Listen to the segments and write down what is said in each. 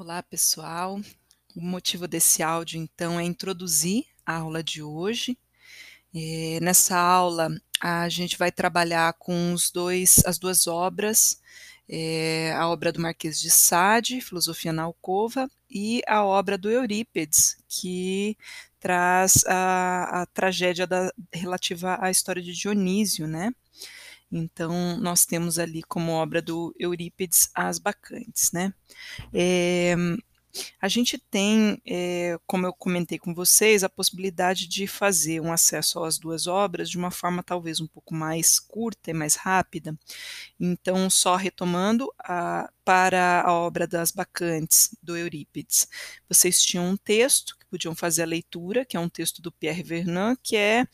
Olá, pessoal. O motivo desse áudio, então, é introduzir a aula de hoje. Eh, nessa aula, a gente vai trabalhar com os dois, as duas obras, eh, a obra do Marquês de Sade, Filosofia na Alcova, e a obra do Eurípides, que traz a, a tragédia da, relativa à história de Dionísio, né? Então, nós temos ali como obra do Eurípides as Bacantes, né? É, a gente tem, é, como eu comentei com vocês, a possibilidade de fazer um acesso às duas obras de uma forma talvez um pouco mais curta e mais rápida. Então, só retomando, a, para a obra das Bacantes, do Eurípides, vocês tinham um texto que podiam fazer a leitura, que é um texto do Pierre Vernant, que é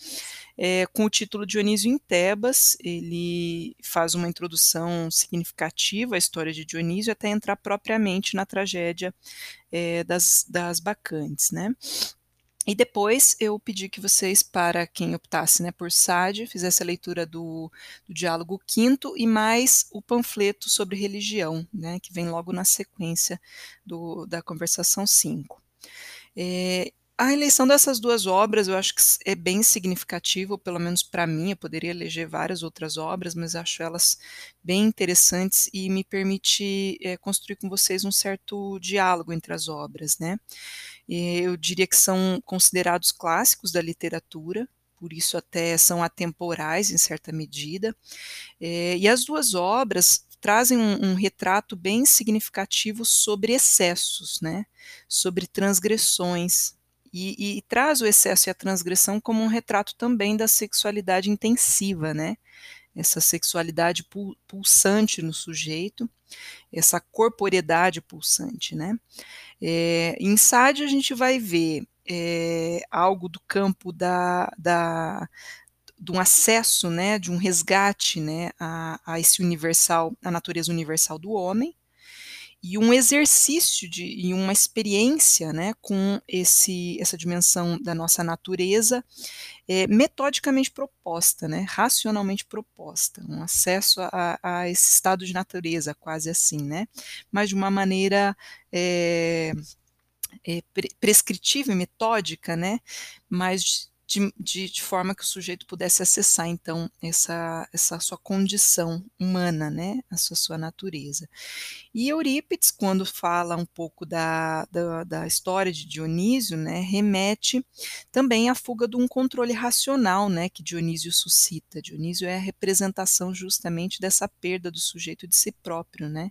é, com o título Dionísio em Tebas, ele faz uma introdução significativa à história de Dionísio até entrar propriamente na tragédia é, das, das Bacantes, né? E depois eu pedi que vocês, para quem optasse né, por Sade, fizesse a leitura do, do diálogo quinto e mais o panfleto sobre religião, né, que vem logo na sequência do, da conversação 5. É, a eleição dessas duas obras eu acho que é bem significativo, pelo menos para mim, eu poderia eleger várias outras obras, mas acho elas bem interessantes e me permite é, construir com vocês um certo diálogo entre as obras, né? E eu diria que são considerados clássicos da literatura, por isso até são atemporais em certa medida. É, e as duas obras trazem um, um, retrato bem significativo sobre excessos, né? Sobre transgressões, e, e, traz o excesso e a transgressão como um retrato também da sexualidade intensiva, né? Essa sexualidade pulsante no sujeito, essa corporeidade pulsante, né? É, em Sade a gente vai ver é, algo do campo da, da, de um acesso, né, de um resgate, né, a, a esse universal, a natureza universal do homem, e um exercício de, e uma experiência né, com esse, essa dimensão da nossa natureza é, metodicamente proposta, né, racionalmente proposta, um acesso a, a, esse estado de natureza, quase assim, né, mas de uma maneira é, é, prescritiva e metódica, né, mas de, de, de, forma que o sujeito pudesse acessar, então, essa, essa sua condição humana, né, a sua, sua natureza. E Eurípides, quando fala um pouco da, da, da, história de Dionísio, né, remete também à fuga de um controle racional, né, que Dionísio suscita. Dionísio é a representação justamente dessa perda do sujeito de si próprio, né,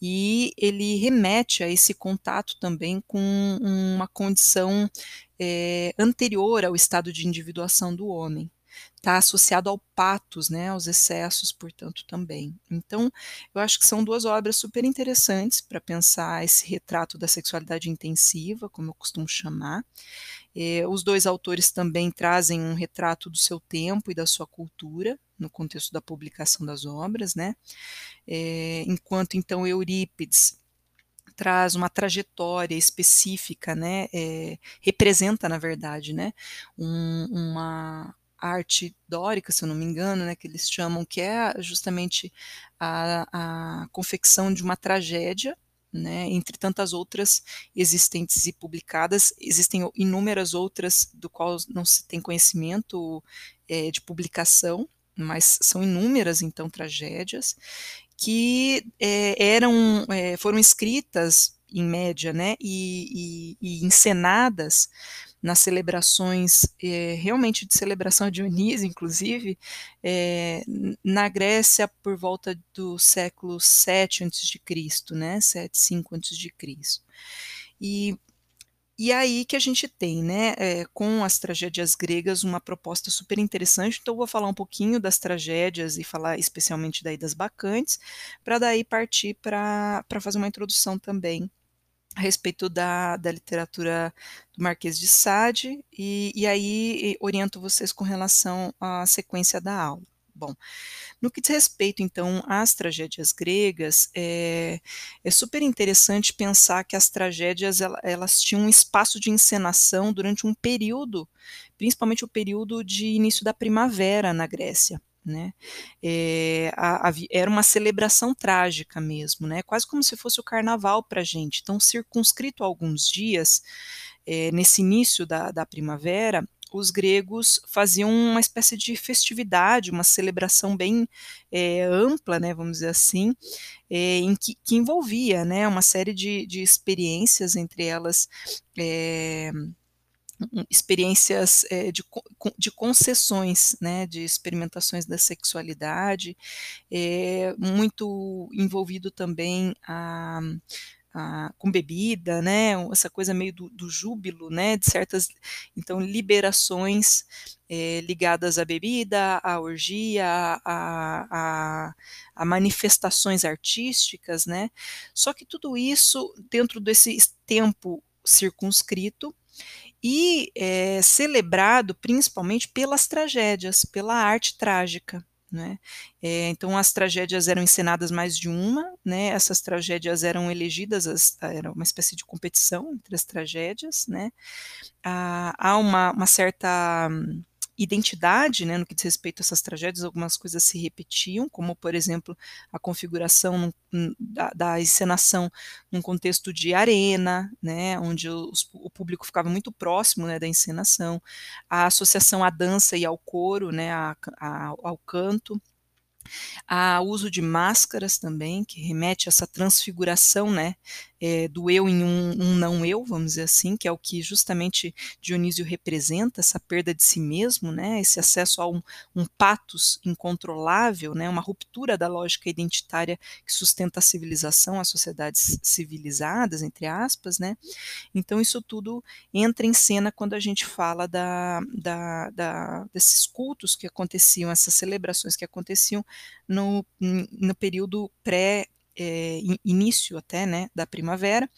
e ele remete a esse contato também com uma condição é, anterior ao estado de individuação do homem. Está associado ao patos, né, aos excessos, portanto, também. Então, eu acho que são duas obras super interessantes para pensar esse retrato da sexualidade intensiva, como eu costumo chamar. É, os dois autores também trazem um retrato do seu tempo e da sua cultura, no contexto da publicação das obras, né? É, enquanto então Eurípides traz uma trajetória específica, né, é, representa, na verdade, né, um, uma arte dórica, se eu não me engano, né, que eles chamam, que é justamente a, a confecção de uma tragédia, né, entre tantas outras existentes e publicadas, existem inúmeras outras do qual não se tem conhecimento é, de publicação, mas são inúmeras então tragédias que é, eram é, foram escritas em média, né, e, e, e encenadas nas celebrações, é, realmente de celebração de Dionísio, inclusive, é, na Grécia por volta do século 7 a.C., né, 7, 5 a.C. E e aí que a gente tem, né, é, com as tragédias gregas, uma proposta super interessante. Então, eu vou falar um pouquinho das tragédias e falar especialmente daí das bacantes, para daí partir para fazer uma introdução também a respeito da, da literatura do Marquês de Sade, e, e aí oriento vocês com relação à sequência da aula. Bom, no que diz respeito, então, às tragédias gregas, é, é super interessante pensar que as tragédias elas tinham um espaço de encenação durante um período, principalmente o período de início da primavera na Grécia. Né, eh, a a era uma celebração trágica mesmo, né, quase como se fosse o carnaval pra gente, então circunscrito a alguns dias, eh, nesse início da da primavera, os gregos faziam uma espécie de festividade, uma celebração bem, eh, ampla, né, vamos dizer assim, eh, em que que envolvia, né, uma série de de experiências, entre elas, eh, experiências, eh, de de concessões, né, de experimentações da sexualidade, eh, muito envolvido também a a com bebida, né, essa coisa meio do do júbilo, né, de certas então liberações, eh, ligadas à bebida, à orgia, a a a manifestações artísticas, né, só que tudo isso dentro desse tempo circunscrito e, eh, celebrado principalmente pelas tragédias, pela arte trágica, né. Eh, então as tragédias eram encenadas mais de uma, né, essas tragédias eram elegidas as era uma espécie de competição entre as tragédias, né. Há há uma uma certa identidade, né, no que diz respeito a essas tragédias, algumas coisas se repetiam, como por exemplo, a configuração num da da encenação num contexto de arena, né, onde os o público ficava muito próximo, né, da encenação, a associação à dança e ao coro, né, a a ao canto. Há uso de máscaras também, que remete a essa transfiguração, né, eh, do eu em um um não eu, vamos dizer assim, que é o que justamente Dionísio representa, essa perda de si mesmo, né, esse acesso a um um patos incontrolável, né, uma ruptura da lógica identitária que sustenta a civilização, as sociedades "civilizadas", entre aspas, né. Então isso tudo entra em cena quando a gente fala da da da desses cultos que aconteciam, essas celebrações que aconteciam no no período pré i início até, né, da primavera.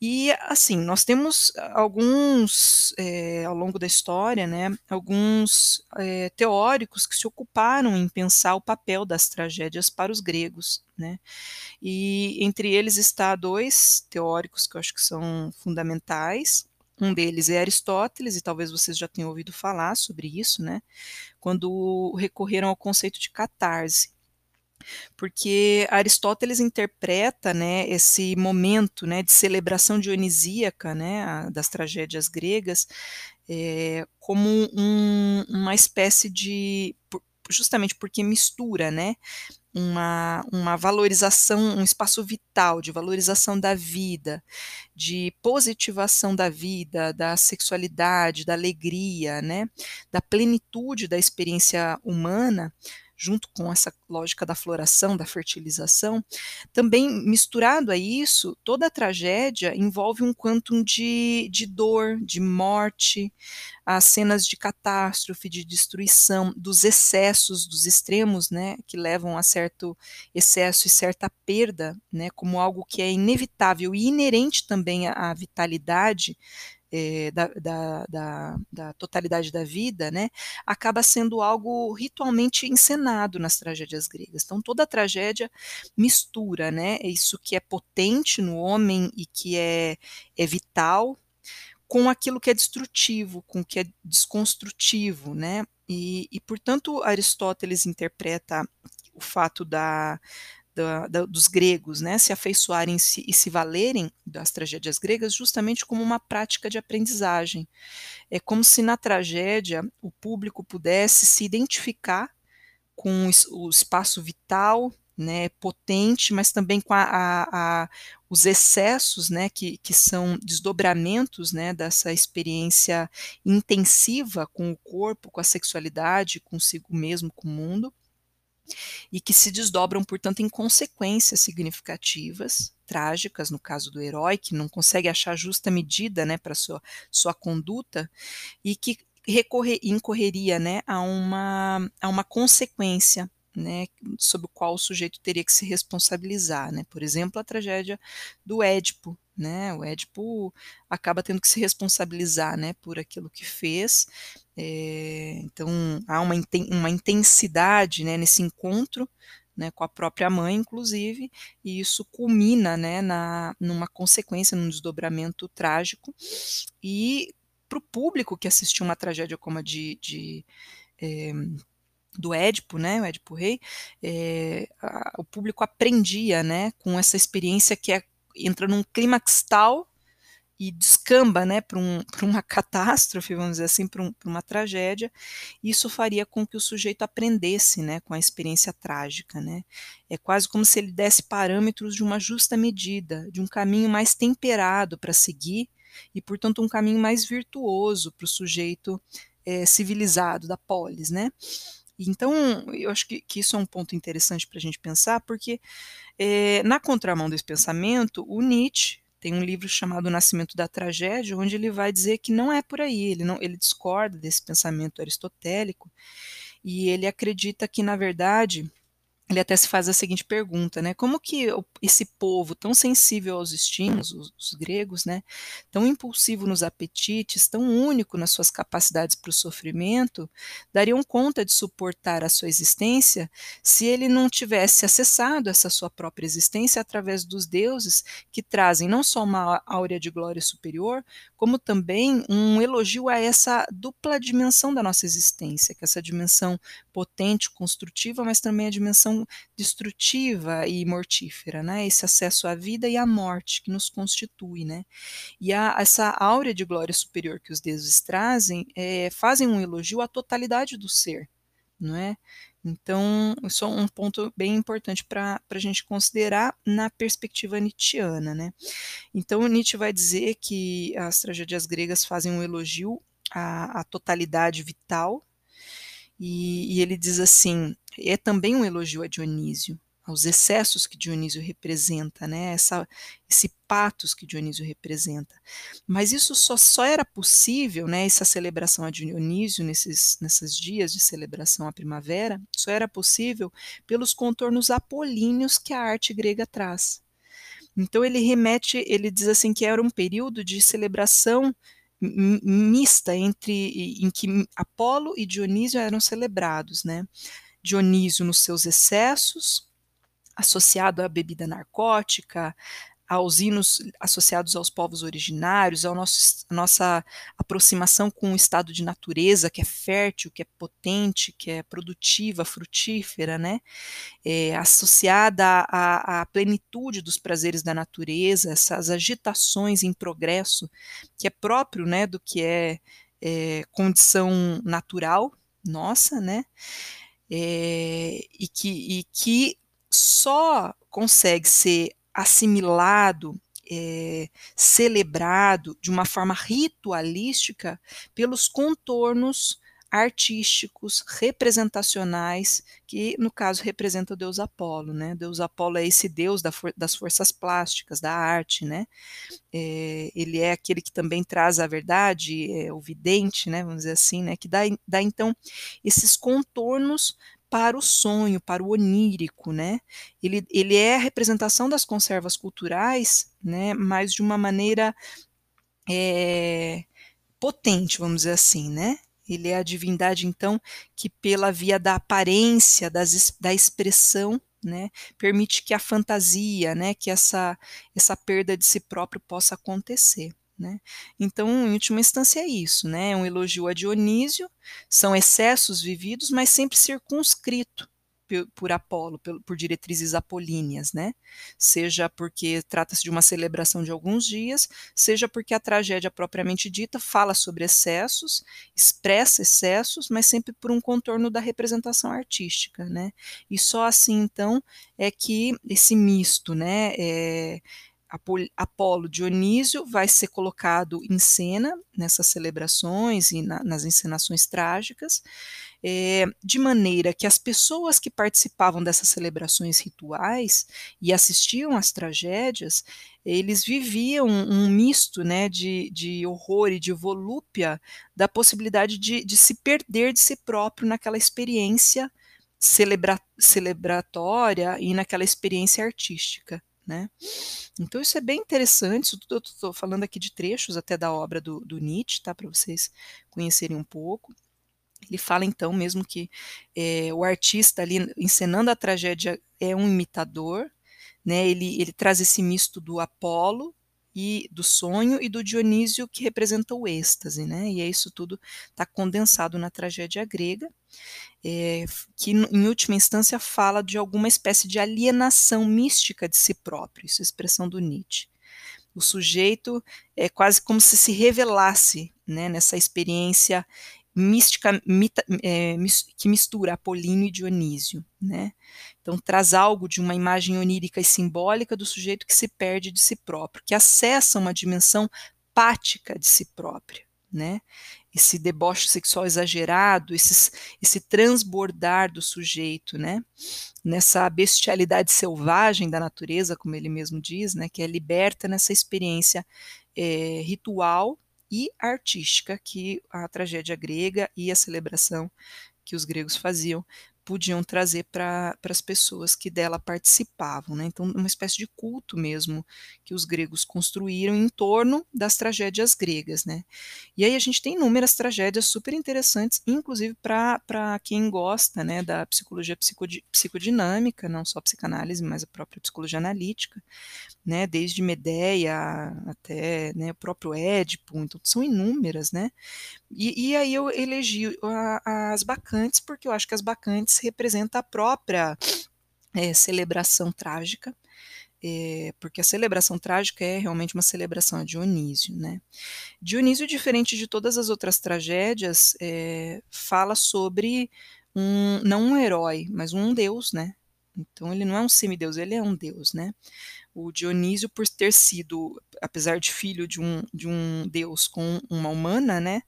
E, assim, nós temos alguns, eh, ao longo da história, né, alguns, eh, teóricos que se ocuparam em pensar o papel das tragédias para os gregos, né. E entre eles está 2 teóricos que eu acho que são fundamentais, um deles é Aristóteles, e talvez vocês já tenham ouvido falar sobre isso, né, quando recorreram ao conceito de catarse. Porque Aristóteles interpreta, né, esse momento, né, de celebração dionisíaca, né, das tragédias gregas, eh, como um uma espécie de justamente porque mistura, né, uma uma valorização, um espaço vital de valorização da vida, de positivação da vida, da sexualidade, da alegria, né, da plenitude da experiência humana, junto com essa lógica da floração, da fertilização, também misturado a isso, toda a tragédia envolve um quantum de de dor, de morte, as cenas de catástrofe, de destruição, dos excessos, dos extremos, né, que levam a certo excesso e certa perda, né, como algo que é inevitável e inerente também à à vitalidade, eh, da da da da totalidade da vida, né, acaba sendo algo ritualmente encenado nas tragédias gregas. Então toda tragédia mistura, né, isso que é potente no homem e que é é vital, com aquilo que é destrutivo, com o que é desconstrutivo, né. E e portanto Aristóteles interpreta o fato da da da dos gregos, né, se afeiçoarem se e se valerem das tragédias gregas justamente como uma prática de aprendizagem. É como se na tragédia o público pudesse se identificar com o es o espaço vital, né, potente, mas também com a a a os excessos, né, que que são desdobramentos, né, dessa experiência intensiva com o corpo, com a sexualidade, consigo mesmo, com o mundo e que se desdobram, portanto, em consequências significativas, trágicas, no caso do herói, que não consegue achar justa medida, né, pra sua sua conduta, e que recorre incorreria, né, a uma a uma consequência, né, sobre o qual o sujeito teria que se responsabilizar, né, por exemplo, a tragédia do Édipo, né, o Édipo acaba tendo que se responsabilizar, né, por aquilo que fez, eh, então há uma uma intensidade, né, nesse encontro, né, com a própria mãe inclusive, e isso culmina, né, na numa consequência, num desdobramento trágico, e para o público que assistiu uma tragédia como a de de, eh, do Édipo, né, o Édipo Rei, é, a, o público aprendia, né, com essa experiência que é, entra num clímax tal e descamba, né, para um, uma catástrofe, vamos dizer assim, para um, uma tragédia, isso faria com que o sujeito aprendesse, né, com a experiência trágica, né, é quase como se ele desse parâmetros de uma justa medida, de um caminho mais temperado para seguir e, portanto, um caminho mais virtuoso para o sujeito é, civilizado da polis, né, então, eu acho que, que, isso é um ponto interessante para a gente pensar, porque é, na contramão desse pensamento, o Nietzsche tem um livro chamado O Nascimento da Tragédia, onde ele vai dizer que não é por aí, ele, não, ele discorda desse pensamento aristotélico e ele acredita que, na verdade, ele até se faz a seguinte pergunta, né? Como que esse povo tão sensível aos estímulos, os, os, gregos, né? Tão impulsivo nos apetites, tão único nas suas capacidades para o sofrimento, dariam conta de suportar a sua existência se ele não tivesse acessado essa sua própria existência através dos deuses que trazem não só uma áurea de glória superior, como também um elogio a essa dupla dimensão da nossa existência, que é essa dimensão potente, construtiva, mas também a dimensão destrutiva e mortífera, né? Esse acesso à vida e à morte que nos constitui, né? E a, essa áurea de glória superior que os deuses trazem é, fazem um elogio à totalidade do ser, não é? Então, isso é um ponto bem importante para a gente considerar na perspectiva nietzschiana, né? Então, Nietzsche vai dizer que as tragédias gregas fazem um elogio à, à totalidade vital e, e ele diz assim: é também um elogio a Dionísio, aos excessos que Dionísio representa, né? Essa, esse patos que Dionísio representa. Mas isso só, só era possível, né? Essa celebração a Dionísio, nesses, nesses dias de celebração à primavera, só era possível pelos contornos apolíneos que a arte grega traz. Então ele remete, ele diz assim que era um período de celebração mista entre em que Apolo e Dionísio eram celebrados, né? Dionísio nos seus excessos, associado à bebida narcótica, aos hinos associados aos povos originários, à nossa aproximação com o estado de natureza que é fértil, que é potente, que é produtiva, frutífera, né? É, associada à, à, plenitude dos prazeres da natureza, essas agitações em progresso, que é próprio né, do que é, é condição natural nossa, né? É, e, que, e que só consegue ser assimilado, é, celebrado de uma forma ritualística pelos contornos artísticos, representacionais, que no caso representa o deus Apolo, né? Deus Apolo é esse deus da for das forças plásticas, da arte, né? É, ele é aquele que também traz a verdade, é, o vidente, né? Vamos dizer assim, né? Que dá, dá então esses contornos para o sonho, para o onírico, né? Ele, ele é a representação das conservas culturais, né? Mas de uma maneira é, potente, vamos dizer assim, né? Ele é a divindade, então, que pela via da aparência, das, da expressão, né, permite que a fantasia, né, que essa, essa perda de si próprio possa acontecer. Né? Então, em última instância, é isso, né? É um elogio a Dionísio, são excessos vividos, mas sempre circunscrito por Apolo, por diretrizes apolíneas, né? Seja porque trata-se de uma celebração de alguns dias, seja porque a tragédia propriamente dita fala sobre excessos, expressa excessos, mas sempre por um contorno da representação artística, né? E só assim, então, é que esse misto, né? É, Apolo Dionísio vai ser colocado em cena nessas celebrações e na, nas encenações trágicas, é, de maneira que as pessoas que participavam dessas celebrações rituais e assistiam às tragédias, eles viviam um, misto né, de, de horror e de volúpia da possibilidade de, de se perder de si próprio naquela experiência celebra, celebratória e naquela experiência artística. Né? Então isso é bem interessante, eu estou falando aqui de trechos até da obra do, do Nietzsche, tá, para vocês conhecerem um pouco. Ele fala então mesmo que é, o artista ali encenando a tragédia é um imitador, né? Ele, ele traz esse misto do Apolo, e do sonho e do Dionísio que representa o êxtase, né? E é isso tudo está condensado na tragédia grega, é, que em última instância fala de alguma espécie de alienação mística de si próprio, isso é a expressão do Nietzsche. O sujeito é quase como se se revelasse né, nessa experiência mística mita, é, que mistura Apolíneo e Dionísio, né? Então traz algo de uma imagem onírica e simbólica do sujeito que se perde de si próprio, que acessa uma dimensão pática de si próprio, né? Esse deboche sexual exagerado, esses, esse transbordar do sujeito, né? Nessa bestialidade selvagem da natureza, como ele mesmo diz, né? Que é liberta nessa experiência é, ritual e artística que a tragédia grega e a celebração que os gregos faziam podiam trazer para as pessoas que dela participavam. Né? Então, uma espécie de culto mesmo que os gregos construíram em torno das tragédias gregas. Né? E aí a gente tem inúmeras tragédias super interessantes, inclusive para quem gosta né, da psicologia psicodinâmica, não só psicanálise, mas a própria psicologia analítica, né, desde Medeia até né, o próprio Édipo, então são inúmeras, né? E, e aí eu elegi a, as bacantes, porque eu acho que as bacantes representam a própria é, celebração trágica, é, porque a celebração trágica é realmente uma celebração a Dionísio, né? Dionísio, diferente de todas as outras tragédias, é, fala sobre um, não um herói, mas um deus, né? Então ele não é um semideus, ele é um deus, né? O Dionísio, por ter sido, apesar de filho de um, de um deus com uma humana, né?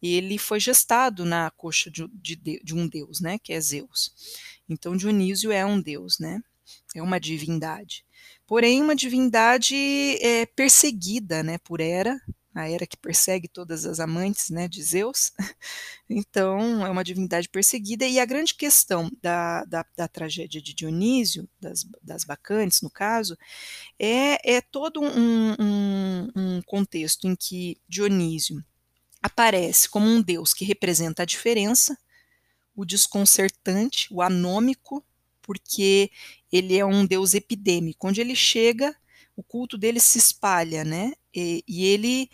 Ele foi gestado na coxa de, de, de um deus, né? Que é Zeus. Então Dionísio é um deus, né? É uma divindade. Porém, uma divindade é, perseguida, né? Por Hera, a Hera que persegue todas as amantes né, de Zeus. Então, é uma divindade perseguida. E a grande questão da, da, da tragédia de Dionísio, das, das bacantes, no caso, é, é todo um, um, um contexto em que Dionísio aparece como um deus que representa a diferença, o desconcertante, o anômico, porque ele é um deus epidêmico. Onde ele chega, o culto dele se espalha, né? E, e ele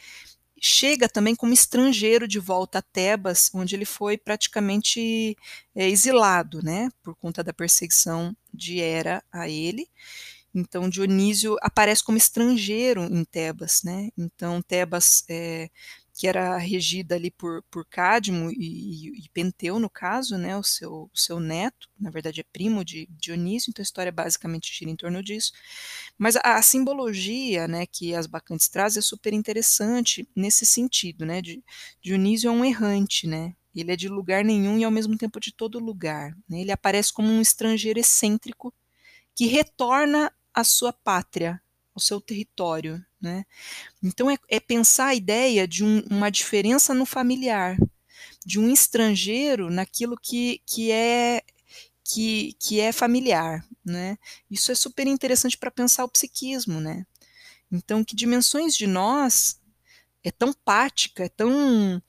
chega também como estrangeiro de volta a Tebas, onde ele foi praticamente é, exilado, né, por conta da perseguição de Hera a ele. Então Dionísio aparece como estrangeiro em Tebas, né? Então Tebas é, que era regida ali por, por Cadmo e, e, Penteu, no caso, né, o seu, o seu neto, na verdade é primo de Dionísio, então a história basicamente gira em torno disso. Mas a, a simbologia né, que as bacantes trazem é super interessante nesse sentido, né, de, Dionísio é um errante, né, ele é de lugar nenhum e ao mesmo tempo de todo lugar. Né, ele aparece como um estrangeiro excêntrico que retorna à sua pátria, ao seu território, né? Então é, é, pensar a ideia de um, uma diferença no familiar, de um estrangeiro naquilo que, que é que, que é familiar, né? Isso é super interessante para pensar o psiquismo, né? Então, que dimensões de nós é tão pática, é tão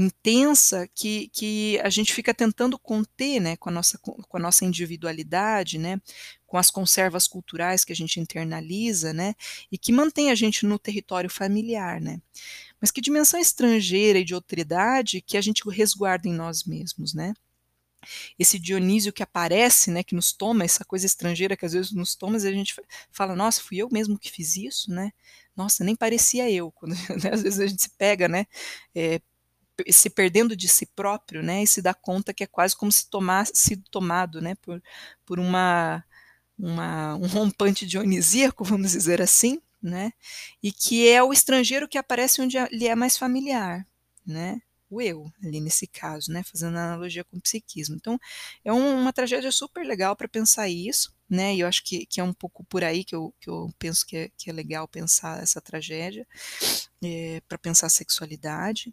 intensa que, que a gente fica tentando conter, né, com a nossa com a nossa individualidade, né, com as conservas culturais que a gente internaliza, né, e que mantém a gente no território familiar, né. Mas que dimensão estrangeira e de autoridade que a gente resguarda em nós mesmos, né? Esse Dionísio que aparece, né, que nos toma, essa coisa estrangeira que às vezes nos toma, e a gente fala, nossa, fui eu mesmo que fiz isso, né? Nossa, nem parecia eu. Quando, né, às vezes a gente se pega, né, é, se perdendo de si próprio, né, e se dá conta que é quase como se tomasse sido tomado, né, por, por uma uma, um rompante dionisíaco, vamos dizer assim, né? E que é o estrangeiro que aparece onde ele é mais familiar, né? O eu, ali nesse caso, né? Fazendo analogia com o psiquismo. Então, é um, uma tragédia super legal para pensar isso, né? E eu acho que, que é um pouco por aí que eu, que eu penso que é, que é legal pensar essa tragédia, é, para pensar a sexualidade.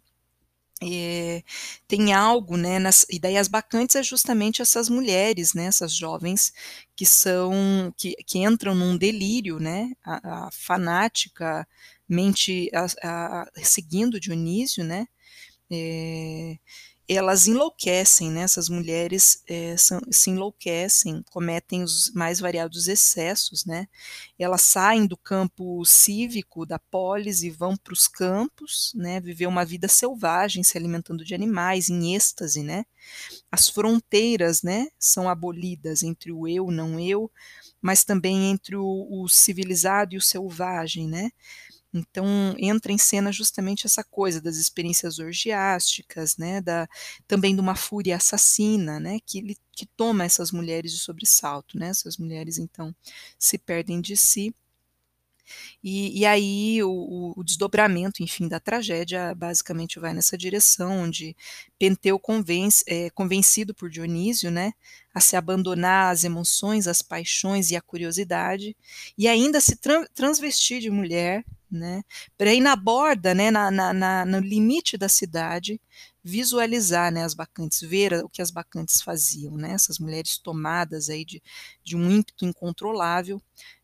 É, tem algo, né, nas ideias bacantes é justamente essas mulheres, né, essas jovens que são, que, que entram num delírio, né, a, a fanática mente a, a, seguindo Dionísio, né, é, elas enlouquecem, né, essas mulheres é, são, se enlouquecem, cometem os mais variados excessos, né, elas saem do campo cívico, da polis e vão para os campos, né, viver uma vida selvagem, se alimentando de animais, em êxtase, né, as fronteiras, né, são abolidas entre o eu, não eu, mas também entre o, o civilizado e o selvagem, né, então entra em cena justamente essa coisa das experiências orgiásticas, né, da, também de uma fúria assassina, né, que, que toma essas mulheres de sobressalto, né, essas mulheres então se perdem de si. E, e aí o, o, desdobramento, enfim, da tragédia basicamente vai nessa direção, onde Penteu convence, é, convencido por Dionísio, né, a se abandonar às emoções, às paixões e à curiosidade, e ainda se tra transvestir de mulher, né, para ir na borda, né, na, na, na, no limite da cidade, visualizar, né, as bacantes, ver o que as bacantes faziam, né, essas mulheres tomadas aí de, de um ímpeto incontrolável,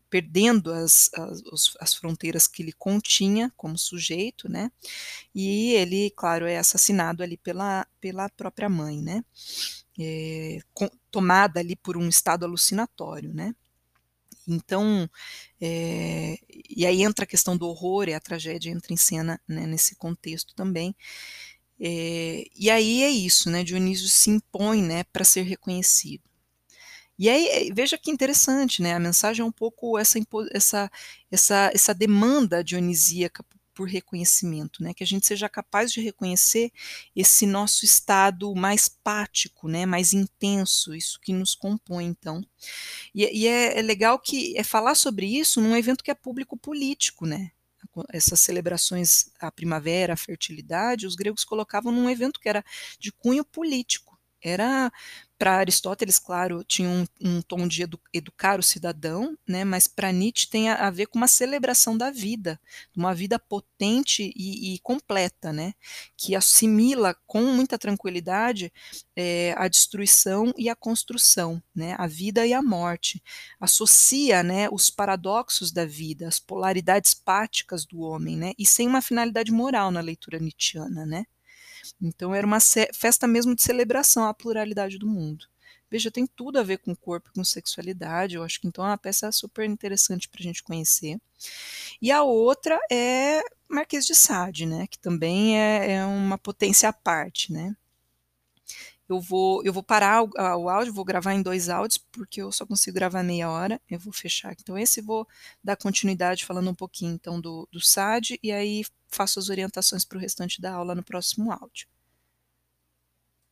perdendo as, as, as, fronteiras que ele continha como sujeito, né? E ele, claro, é assassinado ali pela, pela própria mãe, né? É, com, tomada ali por um estado alucinatório, né? Então, é, e aí entra a questão do horror e a tragédia entra em cena né, nesse contexto também. É, e aí é isso, né? Dionísio se impõe, né, para ser reconhecido. E aí, eh, veja que interessante, né? A mensagem é um pouco essa, essa, essa, essa demanda dionisíaca por reconhecimento, né? Que a gente seja capaz de reconhecer esse nosso estado mais pático, né? Mais intenso, isso que nos compõe, então. E, e é, é, legal que é falar sobre isso num evento que é público político, né? Essas celebrações à primavera, à fertilidade, os gregos colocavam num evento que era de cunho político. Era para Aristóteles, claro, tinha um, um tom de edu, educar o cidadão, né, mas para Nietzsche tem a, a, ver com uma celebração da vida, uma vida potente e, e completa, né, que assimila com muita tranquilidade é, a destruição e a construção, né, a vida e a morte, associa né, os paradoxos da vida, as polaridades páticas do homem, né, e sem uma finalidade moral na leitura nietzschiana, né. Então era uma festa mesmo de celebração à pluralidade do mundo. Veja, tem tudo a ver com corpo, com sexualidade. Eu acho que então é uma peça super interessante para a gente conhecer. E a outra é Marquês de Sade, né? Que também é, é uma potência à parte, né? Eu vou, eu vou parar o, o, áudio, vou gravar em dois áudios, porque eu só consigo gravar meia hora. Eu vou fechar. Então, esse vou dar continuidade falando um pouquinho então do, do SAD, e aí faço as orientações para o restante da aula no próximo áudio.